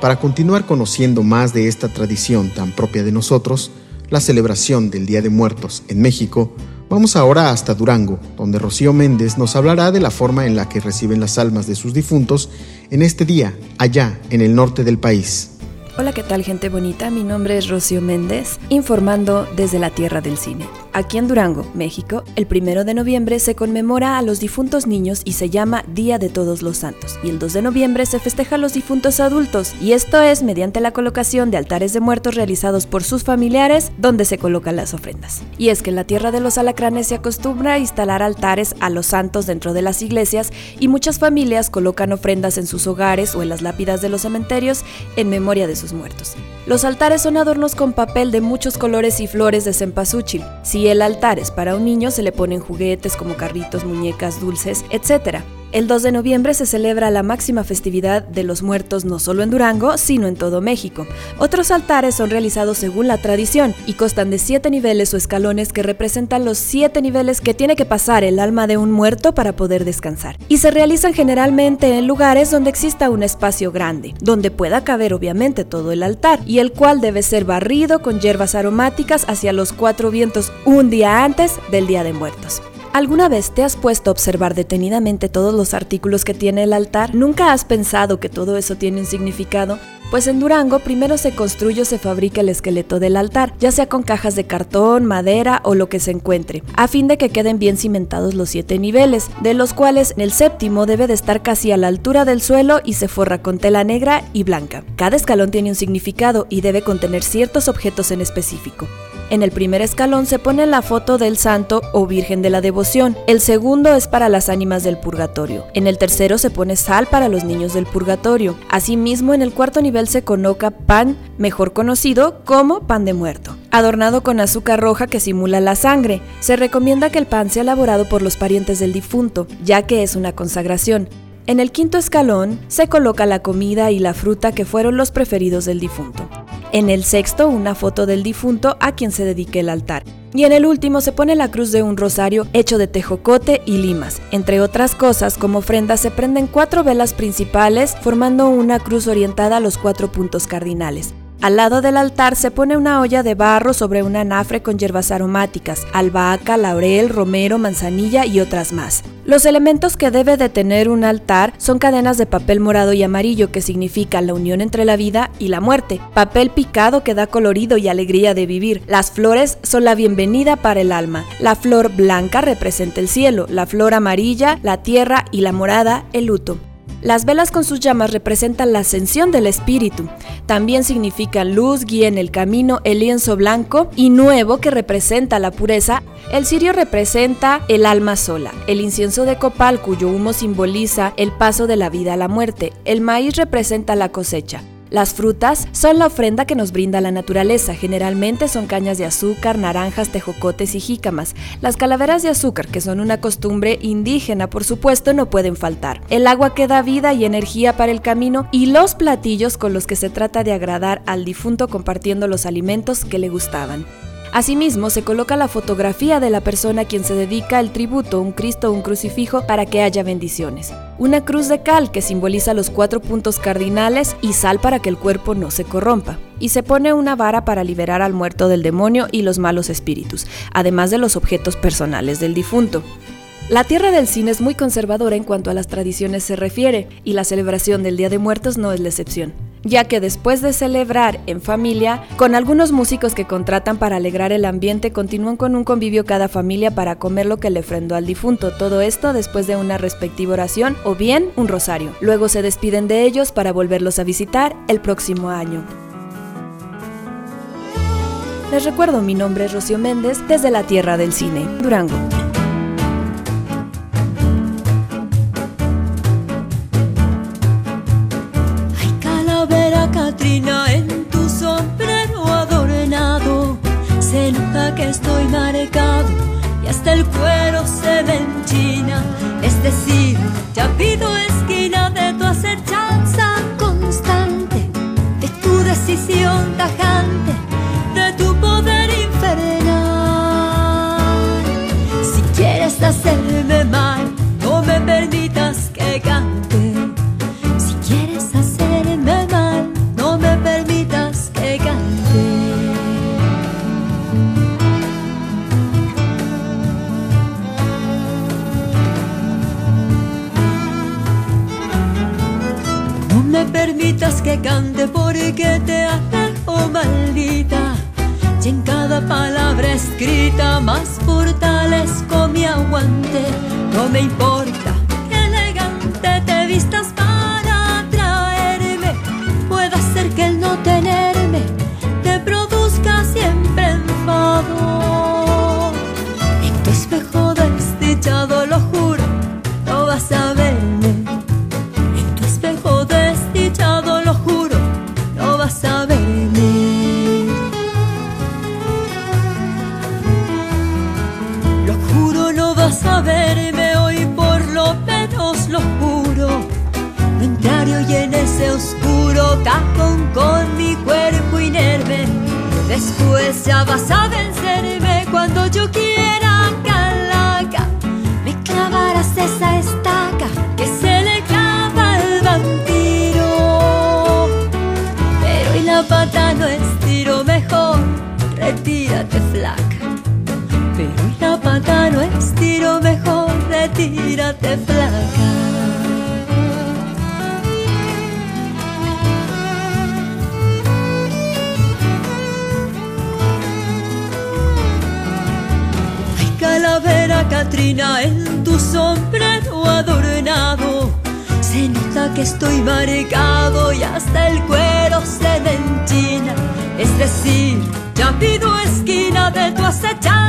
Para continuar conociendo más de esta tradición tan propia de nosotros, la celebración del Día de Muertos en México, vamos ahora hasta Durango, donde Rocío Méndez nos hablará de la forma en la que reciben las almas de sus difuntos en este día, allá en el norte del país. Hola, ¿qué tal gente bonita? Mi nombre es Rocío Méndez, informando desde la Tierra del Cine. Aquí en Durango, México, el primero de noviembre se conmemora a los difuntos niños y se llama Día de Todos los Santos. Y el 2 de noviembre se festeja a los difuntos adultos, y esto es mediante la colocación de altares de muertos realizados por sus familiares, donde se colocan las ofrendas. Y es que en la tierra de los alacranes se acostumbra a instalar altares a los santos dentro de las iglesias, y muchas familias colocan ofrendas en sus hogares o en las lápidas de los cementerios en memoria de sus muertos. Los altares son adornos con papel de muchos colores y flores de cempasúchil. Si el altar es para un niño, se le ponen juguetes como carritos, muñecas, dulces, etc. El 2 de noviembre se celebra la máxima festividad de los muertos no solo en Durango, sino en todo México. Otros altares son realizados según la tradición y constan de siete niveles o escalones que representan los siete niveles que tiene que pasar el alma de un muerto para poder descansar. Y se realizan generalmente en lugares donde exista un espacio grande, donde pueda caber obviamente todo el altar, y el cual debe ser barrido con hierbas aromáticas hacia los cuatro vientos un día antes del Día de Muertos. ¿Alguna vez te has puesto a observar detenidamente todos los artículos que tiene el altar? ¿Nunca has pensado que todo eso tiene un significado? Pues en Durango primero se construye o se fabrica el esqueleto del altar, ya sea con cajas de cartón, madera o lo que se encuentre, a fin de que queden bien cimentados los siete niveles, de los cuales el séptimo debe de estar casi a la altura del suelo y se forra con tela negra y blanca. Cada escalón tiene un significado y debe contener ciertos objetos en específico. En el primer escalón se pone la foto del santo o virgen de la devoción. El segundo es para las ánimas del purgatorio. En el tercero se pone sal para los niños del purgatorio. Asimismo, en el cuarto nivel se coloca pan, mejor conocido como pan de muerto, adornado con azúcar roja que simula la sangre. Se recomienda que el pan sea elaborado por los parientes del difunto, ya que es una consagración. En el quinto escalón se coloca la comida y la fruta que fueron los preferidos del difunto. En el sexto, una foto del difunto a quien se dedique el altar. Y en el último se pone la cruz de un rosario hecho de tejocote y limas. Entre otras cosas, como ofrenda se prenden cuatro velas principales formando una cruz orientada a los cuatro puntos cardinales. Al lado del altar se pone una olla de barro sobre un anafre con hierbas aromáticas, albahaca, laurel, romero, manzanilla y otras más. Los elementos que debe de tener un altar son cadenas de papel morado y amarillo que significan la unión entre la vida y la muerte, papel picado que da colorido y alegría de vivir, las flores son la bienvenida para el alma, la flor blanca representa el cielo, la flor amarilla, la tierra y la morada, el luto. Las velas con sus llamas representan la ascensión del espíritu. También significan luz, guía en el camino, el lienzo blanco y nuevo que representa la pureza. El cirio representa el alma sola. El incienso de copal cuyo humo simboliza el paso de la vida a la muerte. El maíz representa la cosecha. Las frutas son la ofrenda que nos brinda la naturaleza. Generalmente son cañas de azúcar, naranjas, tejocotes y jícamas. Las calaveras de azúcar, que son una costumbre indígena, por supuesto, no pueden faltar. El agua que da vida y energía para el camino y los platillos con los que se trata de agradar al difunto compartiendo los alimentos que le gustaban. Asimismo, se coloca la fotografía de la persona a quien se dedica el tributo, un Cristo o un crucifijo, para que haya bendiciones. Una cruz de cal que simboliza los cuatro puntos cardinales y sal para que el cuerpo no se corrompa. Y se pone una vara para liberar al muerto del demonio y los malos espíritus, además de los objetos personales del difunto. La tierra del cine es muy conservadora en cuanto a las tradiciones se refiere, y la celebración del Día de Muertos no es la excepción ya que después de celebrar en familia, con algunos músicos que contratan para alegrar el ambiente, continúan con un convivio cada familia para comer lo que le ofrendó al difunto, todo esto después de una respectiva oración o bien un rosario. Luego se despiden de ellos para volverlos a visitar el próximo año. Les recuerdo, mi nombre es Rocío Méndez desde la Tierra del Cine, Durango. Decir, ya pido gritas que cante porque te alejo maldita. Y en cada palabra escrita más fortalezco mi aguante. No me importa ese oscuro cajón con mi cuerpo inerme. Después ya vas a vencerme cuando yo quiera calaca. Me clavarás esa estaca que se le clava al vampiro. Pero y la pata no estiro mejor, retírate flaca. Pero y la pata no estiro mejor, retírate flaca. Calavera Catrina en tu sombrero adornado. Se nota que estoy marcado y hasta el cuero se me enchina. Es decir, ya pido esquina de tu acechanza